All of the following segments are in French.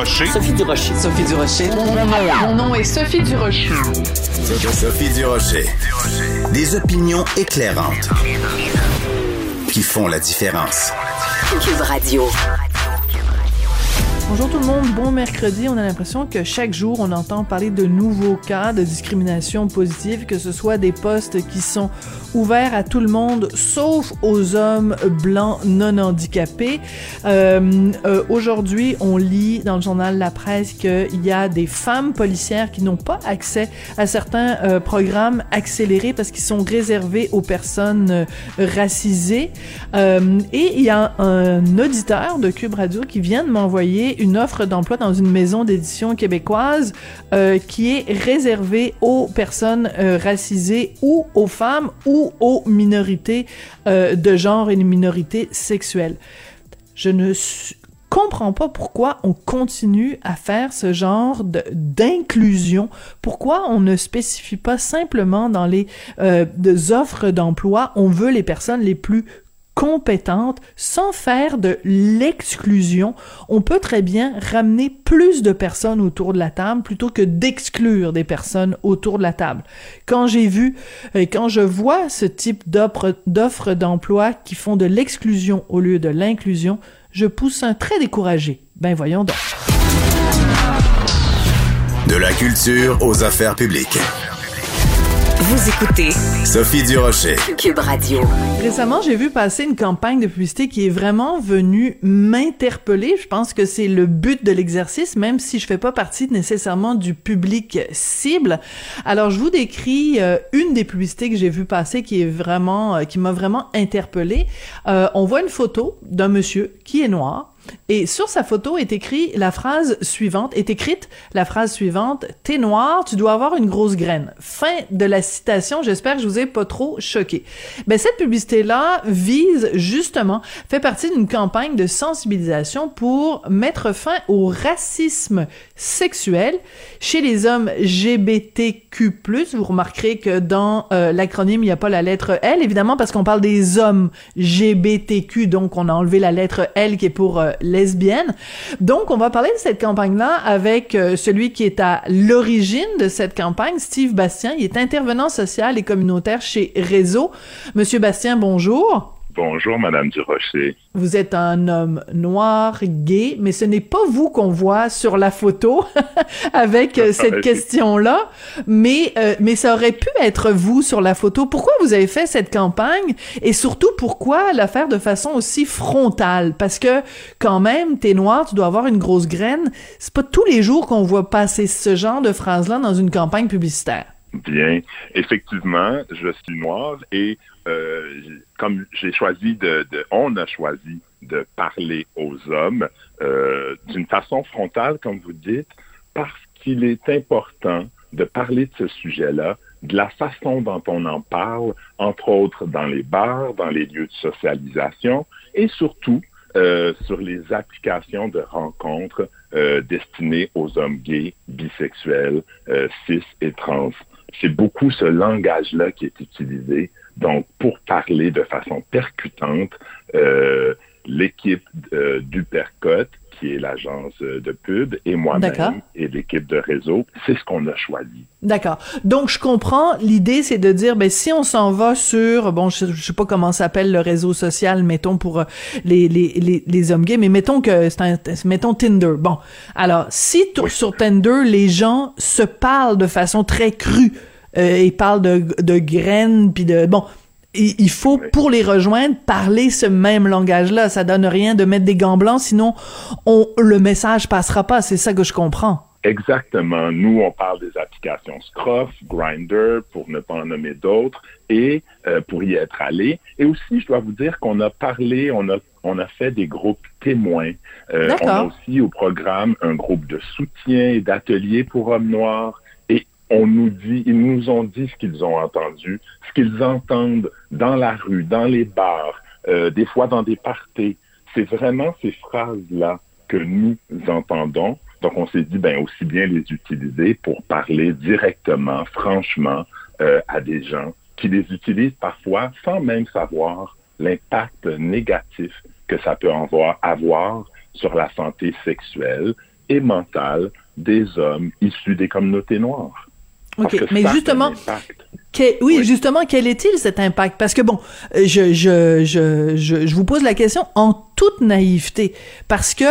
Durocher. Sophie Durocher. Sophie Durocher. Mon nom est Sophie Durocher. Sophie Durocher. Des opinions éclairantes qui font la différence. Cube Radio. Bonjour tout le monde, bon mercredi. On a l'impression que chaque jour, on entend parler de nouveaux cas de discrimination positive, que ce soit des postes qui sont ouverts à tout le monde, sauf aux hommes blancs non handicapés. Euh, euh, Aujourd'hui, on lit dans le journal La Presse qu'il y a des femmes policières qui n'ont pas accès à certains euh, programmes accélérés parce qu'ils sont réservés aux personnes euh, racisées. Euh, et il y a un auditeur de Cube Radio qui vient de m'envoyer une offre d'emploi dans une maison d'édition québécoise qui est réservée aux personnes racisées ou aux femmes ou aux minorités euh, de genre et les minorités sexuelles. Je ne comprends pas pourquoi on continue à faire ce genre d'inclusion. Pourquoi on ne spécifie pas simplement dans les euh, offres d'emploi, on veut les personnes les plus compétentes sans faire de l'exclusion. On peut très bien ramener plus de personnes autour de la table plutôt que d'exclure des personnes autour de la table. Quand j'ai vu, euh, quand je vois ce type d'offres d'offres d'emploi qui font de l'exclusion au lieu de l'inclusion, je pousse un trait découragé. Ben voyons donc. De la culture aux affaires publiques. Vous écoutez Sophie Durocher. Cube Radio. Récemment, j'ai vu passer une campagne de publicité qui est vraiment venue m'interpeller. Je pense que c'est le but de l'exercice, même si je fais pas partie nécessairement du public cible. Alors, je vous décris euh, une des publicités que j'ai vu passer qui est vraiment, euh, qui m'a vraiment interpellée. Euh, on voit une photo d'un monsieur qui est noir. Et sur sa photo est écrit la phrase suivante, est écrite la phrase suivante, t'es noir, tu dois avoir une grosse graine. Fin de la citation, j'espère que je vous ai pas trop choqué. Ben, cette publicité-là vise justement, fait partie d'une campagne de sensibilisation pour mettre fin au racisme sexuel chez les hommes LGBTQ+. Vous remarquerez que dans euh, l'acronyme, il n'y a pas la lettre L, évidemment, parce qu'on parle des hommes LGBTQ, donc on a enlevé la lettre L qui est pour euh, lesbienne. Donc, on va parler de cette campagne-là avec euh, celui qui est à l'origine de cette campagne, Steve Bastien. Il est intervenant social et communautaire chez Réseau. Monsieur Bastien, bonjour. Bonjour, Madame Durocher. Vous êtes un homme noir, gay, mais ce n'est pas vous qu'on voit sur la photo avec euh, cette question-là, mais euh, mais ça aurait pu être vous sur la photo. Pourquoi vous avez fait cette campagne? Et surtout pourquoi la faire de façon aussi frontale? Parce que quand même, t'es noir, tu dois avoir une grosse graine. C'est pas tous les jours qu'on voit passer ce genre de phrase-là dans une campagne publicitaire. Bien, effectivement, je suis noir et euh, comme j'ai choisi de, on a choisi de parler aux hommes euh, d'une façon frontale, comme vous dites, parce qu'il est important de parler de ce sujet-là, de la façon dont on en parle, entre autres dans les bars, dans les lieux de socialisation, et surtout euh, sur les applications de rencontres euh, destinées aux hommes gays, bisexuels, cis et trans. C'est beaucoup ce langage-là qui est utilisé. Donc, pour parler de façon percutante, euh, l'équipe euh, du PERCOT qui est l'agence de pub, et moi-même et l'équipe de réseau, c'est ce qu'on a choisi. D'accord. Donc je comprends. L'idée c'est de dire, ben si on s'en va sur, bon, je, je sais pas comment s'appelle le réseau social, mettons pour euh, les les les, les hommes gays, mais mettons que c'est un, mettons Tinder. Bon, alors si sur Tinder les gens se parlent de façon très crue euh, et parlent de de graines puis de bon il faut, pour les rejoindre, parler ce même langage-là. Ça donne rien de mettre des gants blancs, sinon on, le message passera pas. C'est ça que je comprends. Exactement. Nous, on parle des applications Scruff, Grinder, pour ne pas en nommer d'autres, et euh, pour y être allé. Et aussi, je dois vous dire qu'on a parlé, on a, on a fait des groupes témoins. Euh, on a aussi au programme un groupe de soutien et d'ateliers pour hommes noirs on nous dit, ils nous ont dit ce qu'ils ont entendu, ce qu'ils entendent dans la rue, dans les bars, euh, des fois dans des parties. C'est vraiment ces phrases-là que nous entendons. Donc, on s'est dit, ben, aussi bien les utiliser pour parler directement, franchement, euh, à des gens qui les utilisent parfois sans même savoir l'impact négatif que ça peut avoir, sur la santé sexuelle et mentale des hommes issus des communautés noires. OK, mais justement, oui, justement, quel est-il cet impact? Parce que bon, je, je, je, je, vous pose la question en toute naïveté, parce que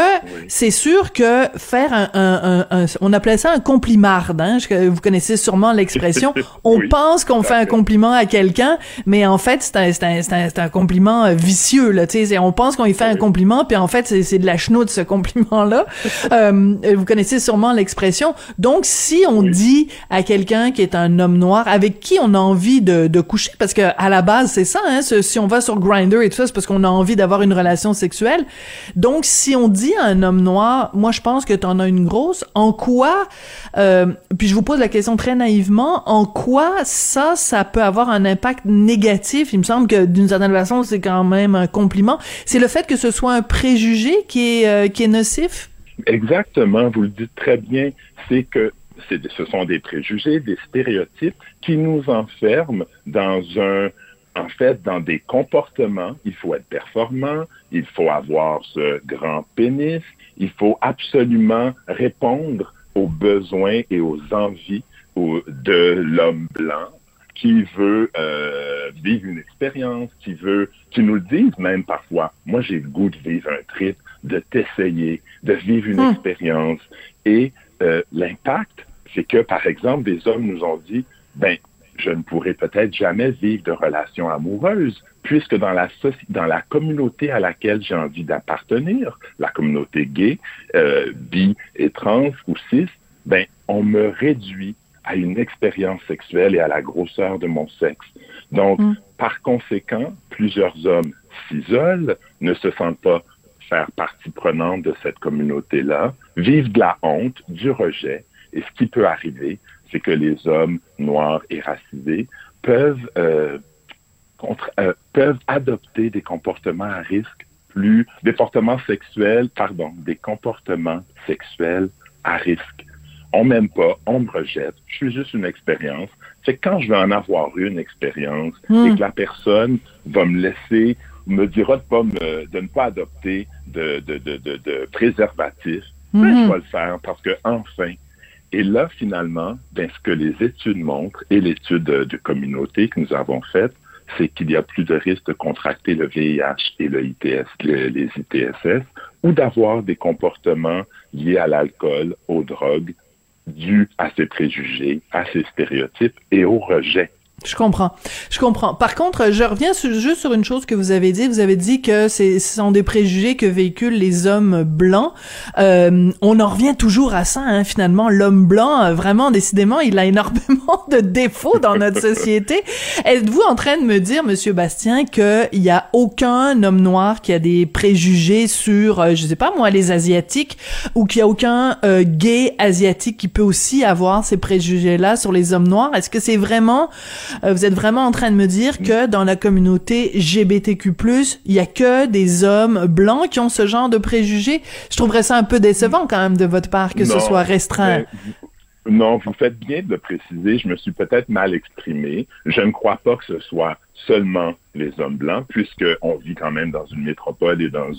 c'est sûr que faire un, un, un, on appelait ça un complimarde, hein, vous connaissez sûrement l'expression. On pense qu'on fait un compliment à quelqu'un, mais en fait c'est un, c'est un, un, un, compliment euh, vicieux là, tu sais. On pense qu'on y fait un compliment, puis en fait c'est de la chenoute ce compliment-là. euh, vous connaissez sûrement l'expression. Donc si on dit à quelqu'un qui est un homme noir avec qui on on a envie de, de coucher, parce que à la base, c'est ça, hein, si on va sur Grinder et tout ça, c'est parce qu'on a envie d'avoir une relation sexuelle. Donc, si on dit à un homme noir, moi, je pense que t'en as une grosse, en quoi, euh, puis je vous pose la question très naïvement, en quoi ça, ça peut avoir un impact négatif? Il me semble que d'une certaine façon, c'est quand même un compliment. C'est le fait que ce soit un préjugé qui est, euh, qui est nocif? Exactement, vous le dites très bien. C'est que ce sont des préjugés, des stéréotypes qui nous enferment dans un, en fait, dans des comportements. Il faut être performant, il faut avoir ce grand pénis, il faut absolument répondre aux besoins et aux envies de l'homme blanc qui veut euh, vivre une expérience, qui veut, qui nous le disent même parfois. Moi, j'ai le goût de vivre un trip, de t'essayer, de vivre une hmm. expérience. Et euh, l'impact c'est que, par exemple, des hommes nous ont dit, ben, je ne pourrai peut-être jamais vivre de relations amoureuses, puisque dans la, dans la communauté à laquelle j'ai envie d'appartenir, la communauté gay, euh, bi et trans ou cis, ben, on me réduit à une expérience sexuelle et à la grosseur de mon sexe. Donc, mm. par conséquent, plusieurs hommes s'isolent, ne se sentent pas faire partie prenante de cette communauté-là, vivent de la honte, du rejet, et ce qui peut arriver, c'est que les hommes noirs et racisés peuvent, euh, euh, peuvent adopter des comportements à risque plus, des comportements sexuels, pardon, des comportements sexuels à risque. On m'aime pas, on me rejette, je suis juste une expérience. C'est quand je vais en avoir une expérience hmm. et que la personne va me laisser, me dira de, pas me, de ne pas adopter de, de, de, de, de préservatif, ben, je hmm. vais le faire parce que enfin, et là, finalement, ben, ce que les études montrent et l'étude de, communauté que nous avons faite, c'est qu'il y a plus de risques de contracter le VIH et le ITS, les ITSS, ou d'avoir des comportements liés à l'alcool, aux drogues, dus à ces préjugés, à ces stéréotypes et au rejet je comprends. Je comprends. Par contre, je reviens juste sur une chose que vous avez dit. Vous avez dit que ce sont des préjugés que véhiculent les hommes blancs. Euh, on en revient toujours à ça, hein, finalement. L'homme blanc, euh, vraiment, décidément, il a énormément de défauts dans notre société. Êtes-vous en train de me dire, Monsieur Bastien, qu'il y a aucun homme noir qui a des préjugés sur, euh, je sais pas moi, les asiatiques, ou qu'il y a aucun euh, gay asiatique qui peut aussi avoir ces préjugés-là sur les hommes noirs? Est-ce que c'est vraiment euh, vous êtes vraiment en train de me dire que dans la communauté GBTQ+, il y a que des hommes blancs qui ont ce genre de préjugés. Je trouverais ça un peu décevant quand même de votre part que ce soit restreint. Non, vous faites bien de le préciser. Je me suis peut-être mal exprimé. Je ne crois pas que ce soit seulement les hommes blancs, puisqu'on vit quand même dans une métropole et dans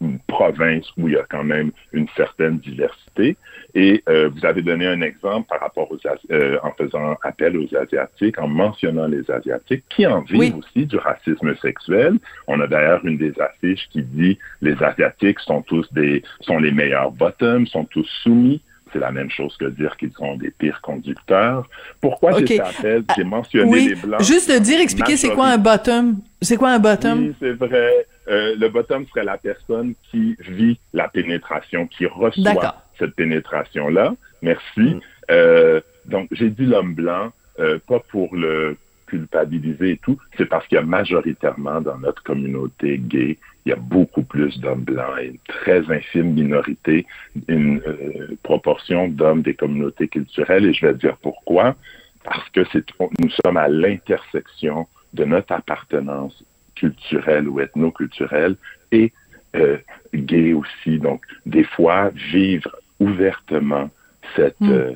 une province où il y a quand même une certaine diversité. Et euh, vous avez donné un exemple par rapport aux euh, en faisant appel aux Asiatiques, en mentionnant les Asiatiques, qui en vivent aussi du racisme sexuel. On a d'ailleurs une des affiches qui dit les Asiatiques sont tous des sont les meilleurs bottoms, sont tous soumis c'est la même chose que dire qu'ils sont des pires conducteurs. Pourquoi j'ai fait? J'ai mentionné les Blancs. Juste de dire, expliquer c'est quoi un bottom. C'est quoi un bottom? Oui, c'est vrai. Euh, le bottom serait la personne qui vit la pénétration, qui reçoit cette pénétration-là. Merci. Mm. Euh, donc, j'ai dit l'homme blanc, euh, pas pour le culpabiliser et tout, c'est parce qu'il y a majoritairement dans notre communauté gay il y a beaucoup plus d'hommes blancs et une très infime minorité, une euh, proportion d'hommes des communautés culturelles. Et je vais dire pourquoi. Parce que c'est, nous sommes à l'intersection de notre appartenance culturelle ou ethno-culturelle et euh, gay aussi. Donc, des fois, vivre ouvertement cette hmm. euh,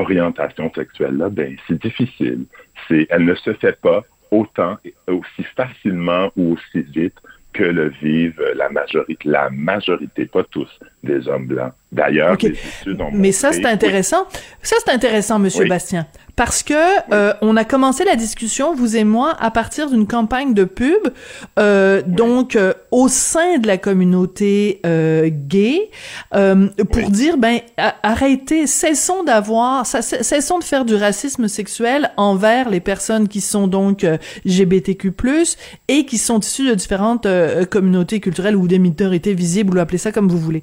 orientation sexuelle-là, ben, c'est difficile. C'est, elle ne se fait pas autant, aussi facilement ou aussi vite que le vivent la majorité, la majorité, pas tous, des hommes blancs. D'ailleurs, Mais ça, c'est intéressant. Ça, c'est intéressant, Monsieur Bastien parce que euh, on a commencé la discussion vous et moi à partir d'une campagne de pub euh, donc euh, au sein de la communauté euh, gay euh, pour dire ben arrêtez cessons d'avoir cessons de faire du racisme sexuel envers les personnes qui sont donc LGBTQ+ et qui sont issues de différentes communautés culturelles ou des minorités visibles ou appelez ça comme vous voulez.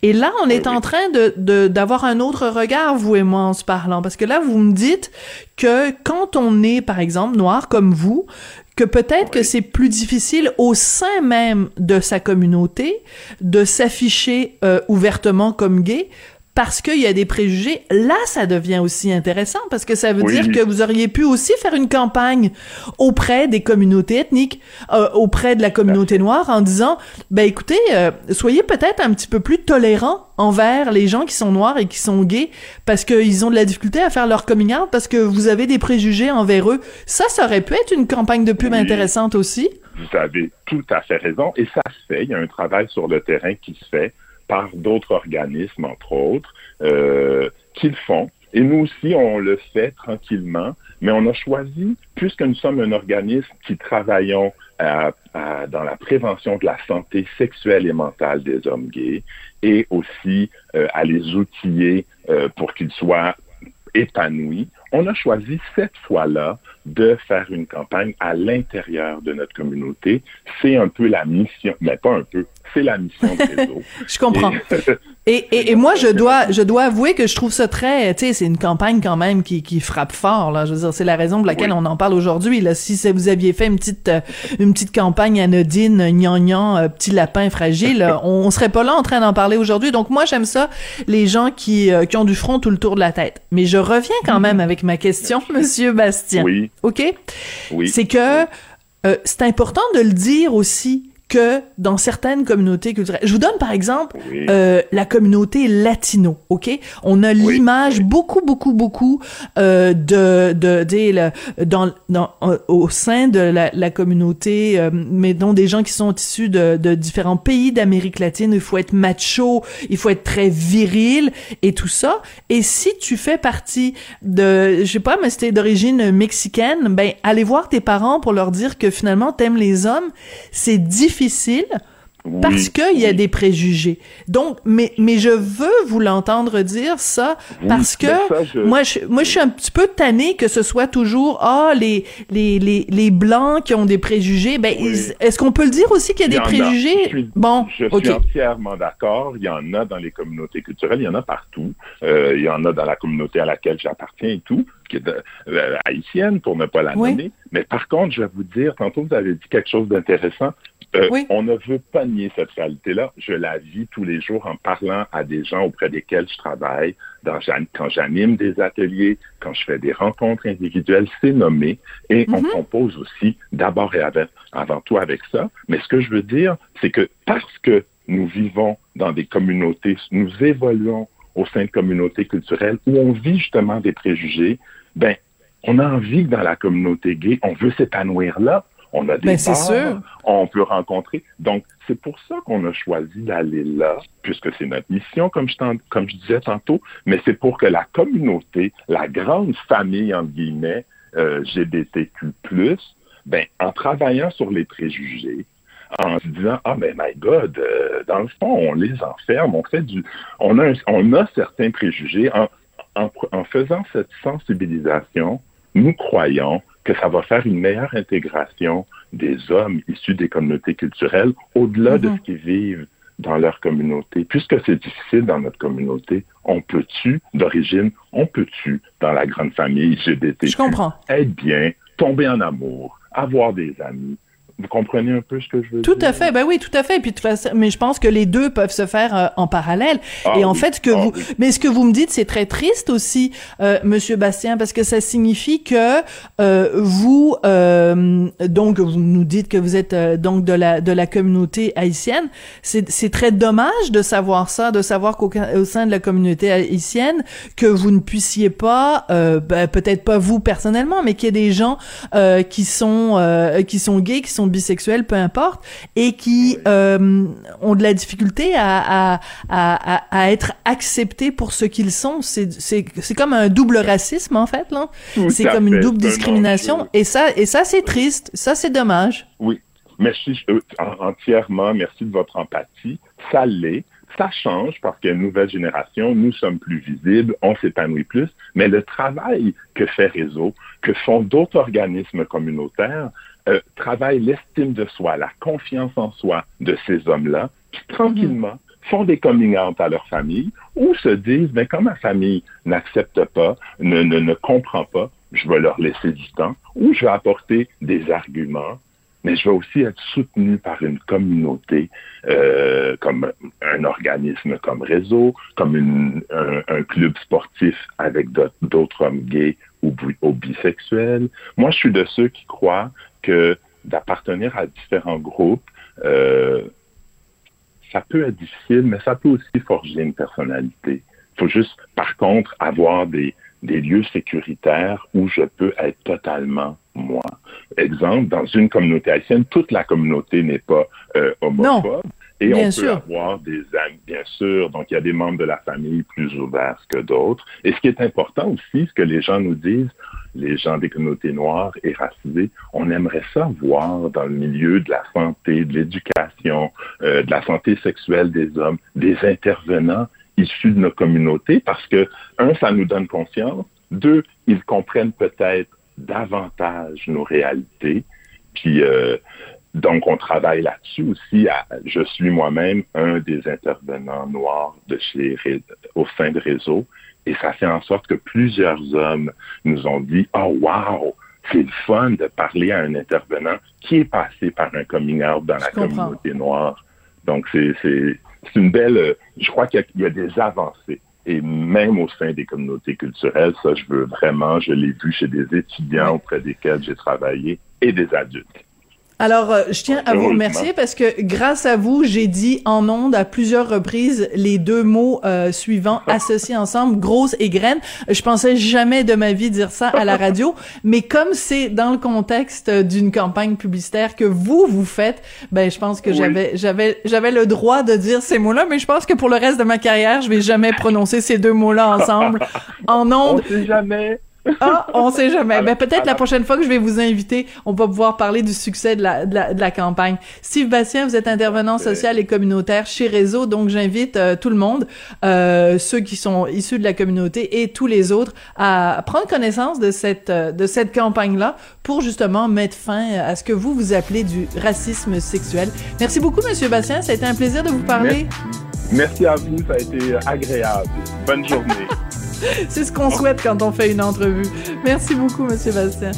Et là on est en train de d'avoir un autre regard vous et moi en se parlant. Parce que là vous me dites que quand on est, par exemple, noir comme vous, que peut-être que c'est plus difficile au sein même de sa communauté de s'afficher euh, ouvertement comme gay parce qu'il y a des préjugés, là, ça devient aussi intéressant parce que ça veut dire que vous auriez pu aussi faire une campagne auprès des communautés ethniques, euh, auprès de la communauté noire, en disant, ben écoutez, euh, soyez peut-être un petit peu plus tolérants envers les gens qui sont noirs et qui sont gays parce qu'ils ont de la difficulté à faire leur coming out parce que vous avez des préjugés envers eux. Ça, ça aurait pu être une campagne de pub intéressante aussi. Vous avez tout à fait raison et ça se fait. Il y a un travail sur le terrain qui se fait par d'autres organismes, entre autres, euh, qui le font. Et nous aussi, on le fait tranquillement, mais on a choisi, puisque nous sommes un organisme qui travaillons dans la prévention de la santé sexuelle et mentale des hommes gays, et aussi euh, à les outiller euh, pour qu'ils soient épanouis, on a choisi cette fois-là de faire une campagne à l'intérieur de notre communauté. C'est un peu la mission, mais pas un peu, c'est la mission de réseau. je comprends. Et, et, et, moi, je dois, je dois avouer que je trouve ça très, tu sais, c'est une campagne quand même qui, qui frappe fort, là. Je veux dire, c'est la raison pour laquelle on en parle aujourd'hui, là. Si vous aviez fait une petite, euh, une petite campagne anodine, gnangnan, euh, petit lapin fragile, on, on, serait pas là en train d'en parler aujourd'hui. Donc moi, j'aime ça, les gens qui, euh, qui ont du front tout le tour de la tête. Mais je reviens quand même avec ma question, Monsieur Bastien. Oui. OK? Oui. C'est que, c'est important de le dire aussi que dans certaines communautés culturelles. Je vous donne par exemple euh, la communauté latino, ok? On a l'image beaucoup, beaucoup, beaucoup euh, de, de, de, dans, dans euh, au sein de la, la communauté, euh, mais dont des gens qui sont issus de, de différents pays d'Amérique latine. Il faut être macho, il faut être très viril et tout ça. Et si tu fais partie de, je sais pas, mais c'était d'origine mexicaine, ben allez voir tes parents pour leur dire que finalement t'aimes les hommes. C'est difficile difficile parce qu'il y a des préjugés. Donc, mais, mais je veux vous l'entendre dire ça parce que moi, je, moi, je suis un petit peu tannée que ce soit toujours, ah, les, les, les, les blancs qui ont des préjugés. Ben, est-ce qu'on peut le dire aussi qu'il y a des préjugés? bon, je suis entièrement d'accord. Il y en a dans les communautés culturelles, il y en a partout. Euh, il y en a dans la communauté à laquelle j'appartiens et tout qui est euh, haïtienne, pour ne pas la nommer. Mais par contre, je vais vous dire, tantôt, vous avez dit quelque chose d'intéressant. Euh, on ne veut pas nier cette réalité-là. Je la vis tous les jours en parlant à des gens auprès desquels je travaille, dans, quand j'anime des ateliers, quand je fais des rencontres individuelles, c'est nommé. Et on mm-hmm. compose aussi d'abord et avant tout avec ça. Mais ce que je veux dire, c'est que parce que nous vivons dans des communautés, nous évoluons au sein de communautés culturelles où on vit justement des préjugés, ben, on a envie que dans la communauté gay, on veut s'épanouir là. On a des ben, sûr. on peut rencontrer. Donc, c'est pour ça qu'on a choisi d'aller là, puisque c'est notre mission, comme je, comme je disais tantôt, mais c'est pour que la communauté, la grande famille, entre guillemets, euh, GBTQ+, ben, en travaillant sur les préjugés, en se disant ah mais my God, euh, dans le fond on les enferme, on fait du, on a on a certains préjugés en, en, faisant cette sensibilisation, nous croyons que ça va faire une meilleure intégration des hommes issus des communautés culturelles au-delà de mm-hmm. ce qu'ils vivent dans leur communauté. Puisque c'est difficile dans notre communauté, on peut-tu, d'origine, on peut-tu, dans la grande famille LGBT, Je comprends. être bien, tomber en amour, avoir des amis, vous comprenez un peu ce que je veux tout dire? Tout à fait, ben oui, tout à fait. Puis mais je pense que les deux peuvent se faire euh, en parallèle. Ah et en fait, ce que ah vous, mais ce que vous me dites, c'est très triste aussi, euh, Monsieur Bastien, parce que ça signifie que euh, vous, euh, donc vous nous dites que vous êtes euh, donc de la de la communauté haïtienne. C'est c'est très dommage de savoir ça, de savoir qu'au sein de la communauté haïtienne que vous ne puissiez pas, ben, peut-être pas vous personnellement, mais qu'il y ait des gens qui sont qui sont gays, qui sont bisexuels, peu importe, et qui euh, ont de la difficulté à, à, à, à être acceptés pour ce qu'ils sont. C'est comme un double racisme, en fait, là. C'est comme une double discrimination. Et ça, et ça c'est triste. Ça, c'est dommage. Oui. Merci euh, entièrement. Merci de votre empathie. Ça l'est. Ça change parce qu'il y a une nouvelle génération, nous sommes plus visibles, on s'épanouit plus, mais le travail que fait Réseau, que font d'autres organismes communautaires, euh, travaillent l'estime de soi, la confiance en soi de ces hommes-là, qui tranquillement font des coming out à leur famille ou se disent, ben, comme ma famille n'accepte pas, ne, ne, ne comprend pas, je vais leur laisser du temps ou je vais apporter des arguments mais je vais aussi être soutenu par une communauté, euh, comme un organisme comme Réseau, comme une, un, un, club sportif avec d'autres hommes gays ou, ou, bisexuels. Moi, je suis de ceux qui croient que d'appartenir à différents groupes, euh, ça peut être difficile, mais ça peut aussi forger une personnalité. Il faut juste, par contre, avoir des, des lieux sécuritaires où je peux être totalement moi. Exemple, dans une communauté haïtienne, toute la communauté n'est pas euh, homophobe. Et on peut avoir des amis, bien sûr. Donc, il y a des membres de la famille plus ouverts que d'autres. Et ce qui est important aussi, ce que les gens nous disent, les gens des communautés noires et racisées, on aimerait ça voir dans le milieu de la santé, de l'éducation, euh, de la santé sexuelle des hommes, des intervenants issus de nos communautés parce que, un, ça nous donne confiance. Deux, ils comprennent peut-être davantage nos réalités. Puis, euh, donc, on travaille là-dessus aussi. je suis moi-même un des intervenants noirs de chez, au sein de réseau. Et ça fait en sorte que plusieurs hommes nous ont dit, oh, wow, c'est le fun de parler à un intervenant qui est passé par un coming out dans la communauté noire. Donc, c'est une belle, je crois qu'il y, a des avancées et même au sein des communautés culturelles, ça, je veux vraiment, je l'ai vu chez des étudiants auprès desquels j'ai travaillé et des adultes. Alors, euh, je tiens à vous remercier parce que grâce à vous, j'ai dit en ondes à plusieurs reprises les deux mots euh, suivants associés ensemble, grosse et graine. Je pensais jamais de ma vie dire ça à la radio, mais comme c'est dans le contexte d'une campagne publicitaire que vous vous faites, ben je pense que j'avais j'avais j'avais le droit de dire ces mots-là, mais je pense que pour le reste de ma carrière, je vais jamais prononcer ces deux mots-là ensemble en ondes. On sait jamais. Ah, on sait jamais. Ben, peut-être la prochaine fois que je vais vous inviter, on va pouvoir parler du succès de la, de la, de la campagne. Steve Bastien, vous êtes intervenant social et communautaire chez Réseau, donc j'invite euh, tout le monde, euh, ceux qui sont issus de la communauté et tous les autres, à prendre connaissance de cette, euh, de cette campagne-là pour justement mettre fin à ce que vous, vous appelez du racisme sexuel. Merci beaucoup, Monsieur Bastien. Ça a été un plaisir de vous parler. Merci à vous. Ça a été agréable. Bonne journée. C'est ce qu'on souhaite quand on fait une entrevue. Merci beaucoup, Monsieur Bastien.